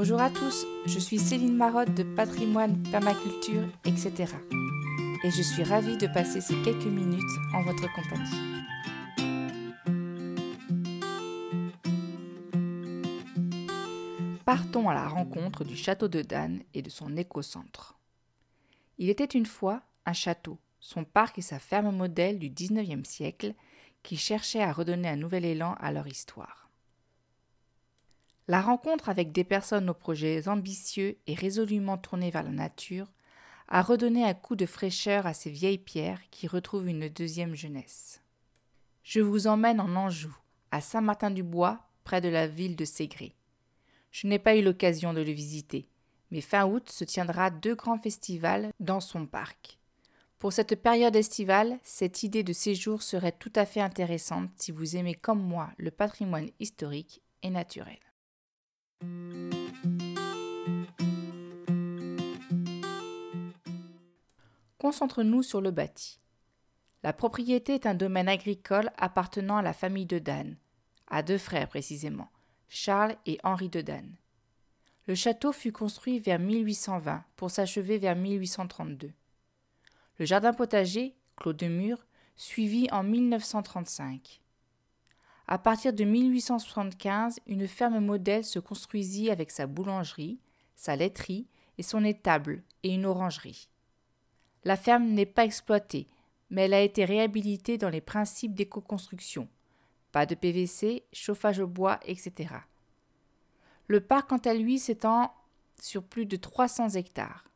Bonjour à tous, je suis Céline Marotte de Patrimoine, Permaculture, etc. Et je suis ravie de passer ces quelques minutes en votre compagnie. Partons à la rencontre du château de Dan et de son écocentre. Il était une fois un château, son parc et sa ferme modèle du XIXe siècle qui cherchaient à redonner un nouvel élan à leur histoire. La rencontre avec des personnes aux projets ambitieux et résolument tournés vers la nature a redonné un coup de fraîcheur à ces vieilles pierres qui retrouvent une deuxième jeunesse. Je vous emmène en Anjou, à Saint-Martin-du-Bois, près de la ville de Ségré. Je n'ai pas eu l'occasion de le visiter, mais fin août se tiendra deux grands festivals dans son parc. Pour cette période estivale, cette idée de séjour serait tout à fait intéressante si vous aimez comme moi le patrimoine historique et naturel. Concentre-nous sur le bâti. La propriété est un domaine agricole appartenant à la famille de Dan, à deux frères précisément, Charles et Henri de Dan. Le château fut construit vers 1820 pour s'achever vers 1832. Le jardin potager, clos de mur, suivit en 1935. À partir de 1875, une ferme modèle se construisit avec sa boulangerie, sa laiterie et son étable et une orangerie. La ferme n'est pas exploitée, mais elle a été réhabilitée dans les principes d'éco-construction. Pas de PVC, chauffage au bois, etc. Le parc, quant à lui, s'étend sur plus de 300 hectares.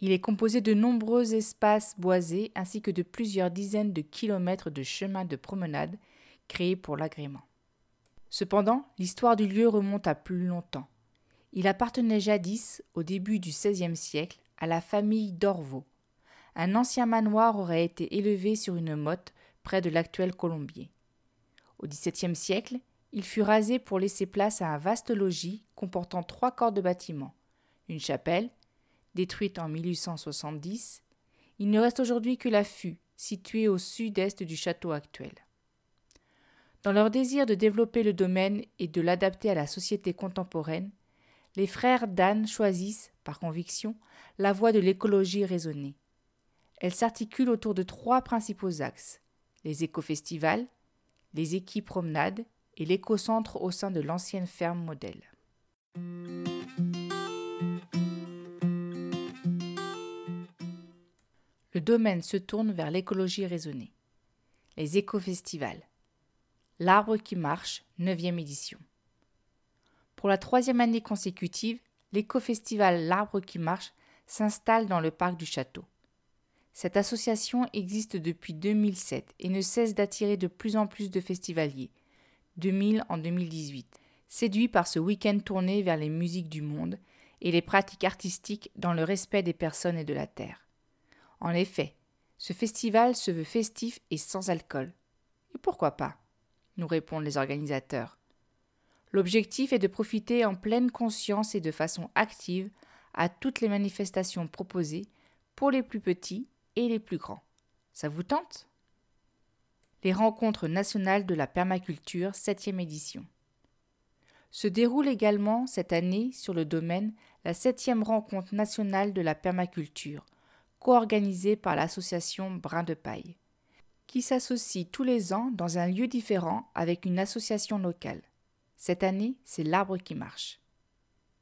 Il est composé de nombreux espaces boisés ainsi que de plusieurs dizaines de kilomètres de chemins de promenade créé pour l'agrément. Cependant, l'histoire du lieu remonte à plus longtemps. Il appartenait jadis, au début du XVIe siècle, à la famille d'Orvaux. Un ancien manoir aurait été élevé sur une motte près de l'actuel Colombier. Au XVIIe siècle, il fut rasé pour laisser place à un vaste logis comportant trois corps de bâtiments, une chapelle, détruite en 1870. Il ne reste aujourd'hui que l'affût, situé au sud-est du château actuel. Dans leur désir de développer le domaine et de l'adapter à la société contemporaine, les frères Dan choisissent, par conviction, la voie de l'écologie raisonnée. Elle s'articule autour de trois principaux axes les éco-festivals, les équipes-promenades et l'éco-centre au sein de l'ancienne ferme modèle. Le domaine se tourne vers l'écologie raisonnée. Les éco-festivals. L'arbre qui marche, 9e édition. Pour la troisième année consécutive, l'éco-festival L'Arbre qui marche s'installe dans le parc du château. Cette association existe depuis 2007 et ne cesse d'attirer de plus en plus de festivaliers, 2000 en 2018, séduits par ce week-end tourné vers les musiques du monde et les pratiques artistiques dans le respect des personnes et de la terre. En effet, ce festival se veut festif et sans alcool. Et pourquoi pas? Nous répondent les organisateurs. L'objectif est de profiter en pleine conscience et de façon active à toutes les manifestations proposées pour les plus petits et les plus grands. Ça vous tente? Les rencontres nationales de la permaculture 7e édition. Se déroule également cette année sur le domaine la 7e rencontre nationale de la permaculture, co-organisée par l'association Brin de Paille qui s'associe tous les ans dans un lieu différent avec une association locale. Cette année, c'est l'arbre qui marche.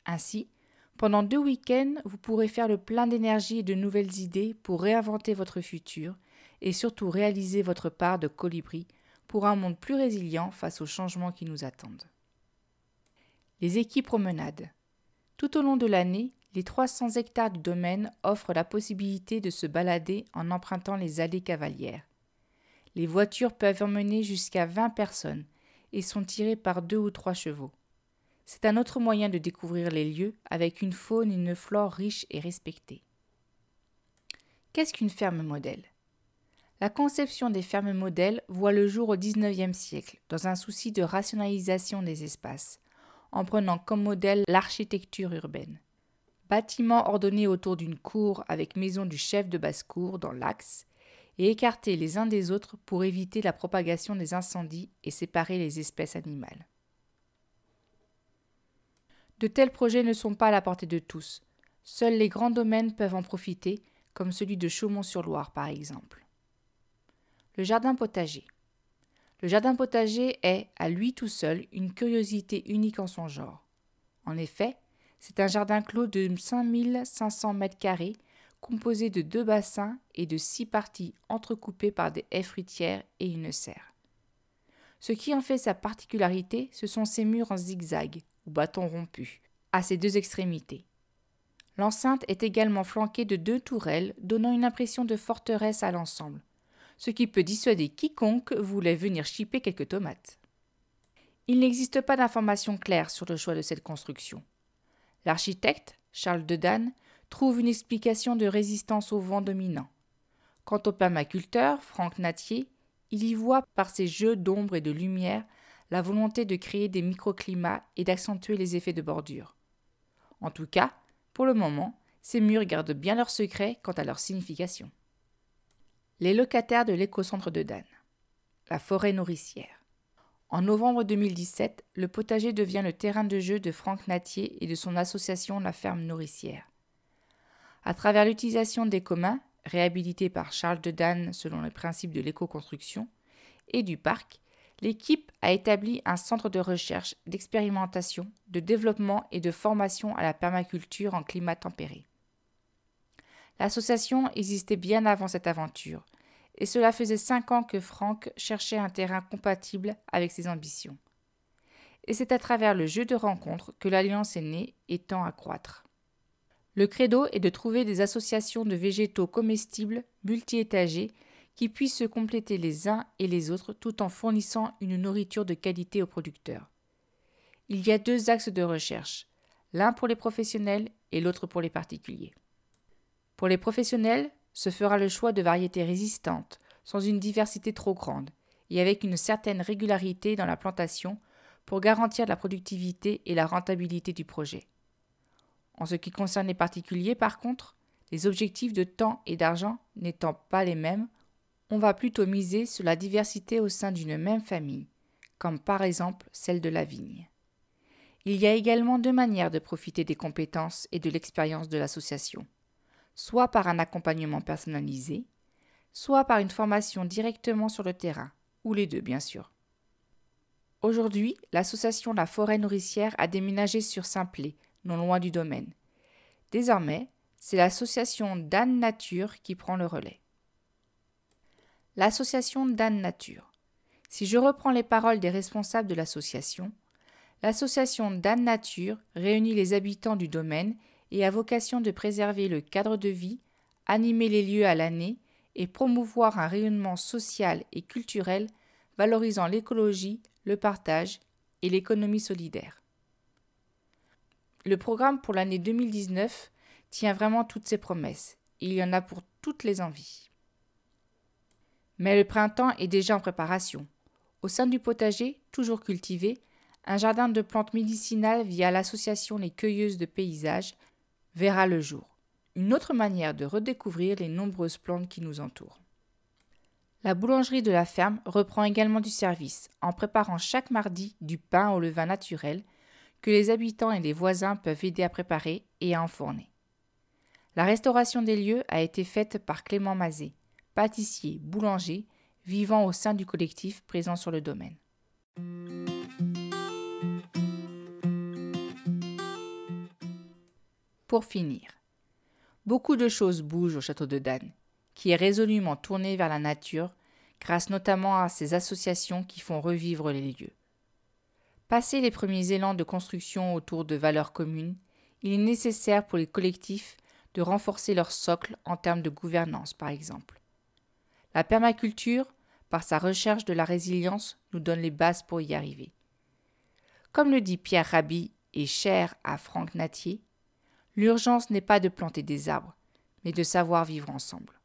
Ainsi, pendant deux week-ends, vous pourrez faire le plein d'énergie et de nouvelles idées pour réinventer votre futur et surtout réaliser votre part de colibri pour un monde plus résilient face aux changements qui nous attendent. Les équipes promenades. Tout au long de l'année, les 300 hectares du domaine offrent la possibilité de se balader en empruntant les allées cavalières. Les voitures peuvent emmener jusqu'à 20 personnes et sont tirées par deux ou trois chevaux. C'est un autre moyen de découvrir les lieux avec une faune et une flore riches et respectées. Qu'est-ce qu'une ferme modèle? La conception des fermes modèles voit le jour au XIXe siècle dans un souci de rationalisation des espaces, en prenant comme modèle l'architecture urbaine. Bâtiments ordonnés autour d'une cour avec maison du chef de basse-cour dans l'axe et écarter les uns des autres pour éviter la propagation des incendies et séparer les espèces animales. De tels projets ne sont pas à la portée de tous. Seuls les grands domaines peuvent en profiter, comme celui de Chaumont-sur-Loire par exemple. Le jardin potager. Le jardin potager est, à lui tout seul, une curiosité unique en son genre. En effet, c'est un jardin clos de 5500 mètres carrés, composé de deux bassins et de six parties entrecoupées par des haies fruitières et une serre. Ce qui en fait sa particularité, ce sont ses murs en zigzag, ou bâtons rompus, à ses deux extrémités. L'enceinte est également flanquée de deux tourelles, donnant une impression de forteresse à l'ensemble, ce qui peut dissuader quiconque voulait venir chipper quelques tomates. Il n'existe pas d'informations claires sur le choix de cette construction. L'architecte, Charles Dedanne, trouve une explication de résistance au vent dominant. Quant au permaculteur, Franck Natier, il y voit par ses jeux d'ombre et de lumière la volonté de créer des microclimats et d'accentuer les effets de bordure. En tout cas, pour le moment, ces murs gardent bien leur secret quant à leur signification. Les locataires de l'écocentre de Dan. La forêt nourricière. En novembre 2017, le potager devient le terrain de jeu de Franck Natier et de son association La Ferme Nourricière. À travers l'utilisation des communs, réhabilités par Charles de Dan selon les principes de l'éco-construction, et du parc, l'équipe a établi un centre de recherche, d'expérimentation, de développement et de formation à la permaculture en climat tempéré. L'association existait bien avant cette aventure, et cela faisait cinq ans que Franck cherchait un terrain compatible avec ses ambitions. Et c'est à travers le jeu de rencontres que l'alliance est née et tend à croître. Le credo est de trouver des associations de végétaux comestibles multi-étagés qui puissent se compléter les uns et les autres tout en fournissant une nourriture de qualité aux producteurs. Il y a deux axes de recherche, l'un pour les professionnels et l'autre pour les particuliers. Pour les professionnels, se fera le choix de variétés résistantes, sans une diversité trop grande, et avec une certaine régularité dans la plantation pour garantir la productivité et la rentabilité du projet. En ce qui concerne les particuliers, par contre, les objectifs de temps et d'argent n'étant pas les mêmes, on va plutôt miser sur la diversité au sein d'une même famille, comme par exemple celle de la vigne. Il y a également deux manières de profiter des compétences et de l'expérience de l'association, soit par un accompagnement personnalisé, soit par une formation directement sur le terrain, ou les deux bien sûr. Aujourd'hui, l'association La Forêt Nourricière a déménagé sur Saint-Plé, non loin du domaine. Désormais, c'est l'association Dan Nature qui prend le relais l'association d'Anne Nature. Si je reprends les paroles des responsables de l'association, l'association d'Anne Nature réunit les habitants du domaine et a vocation de préserver le cadre de vie, animer les lieux à l'année et promouvoir un rayonnement social et culturel valorisant l'écologie, le partage et l'économie solidaire. Le programme pour l'année 2019 tient vraiment toutes ses promesses. Il y en a pour toutes les envies. Mais le printemps est déjà en préparation. Au sein du potager, toujours cultivé, un jardin de plantes médicinales via l'association Les Cueilleuses de Paysages verra le jour. Une autre manière de redécouvrir les nombreuses plantes qui nous entourent. La boulangerie de la ferme reprend également du service en préparant chaque mardi du pain au levain naturel que les habitants et les voisins peuvent aider à préparer et à enfourner. La restauration des lieux a été faite par Clément Mazet, pâtissiers, boulangers, vivant au sein du collectif présent sur le domaine. Pour finir, beaucoup de choses bougent au château de Dan, qui est résolument tourné vers la nature, grâce notamment à ces associations qui font revivre les lieux. Passé les premiers élans de construction autour de valeurs communes, il est nécessaire pour les collectifs de renforcer leur socle en termes de gouvernance, par exemple. La permaculture, par sa recherche de la résilience, nous donne les bases pour y arriver. Comme le dit Pierre Rabhi et cher à Franck Natier, l'urgence n'est pas de planter des arbres, mais de savoir vivre ensemble.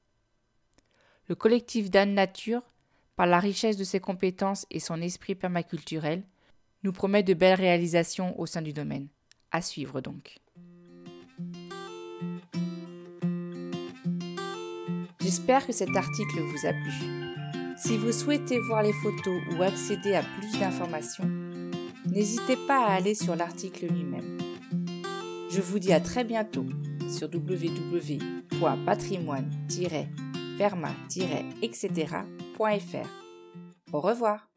Le collectif d'Anne Nature, par la richesse de ses compétences et son esprit permaculturel, nous promet de belles réalisations au sein du domaine. À suivre donc. J'espère que cet article vous a plu. Si vous souhaitez voir les photos ou accéder à plus d'informations, n'hésitez pas à aller sur l'article lui-même. Je vous dis à très bientôt sur www.patrimoine-perma-etc.fr. Au revoir.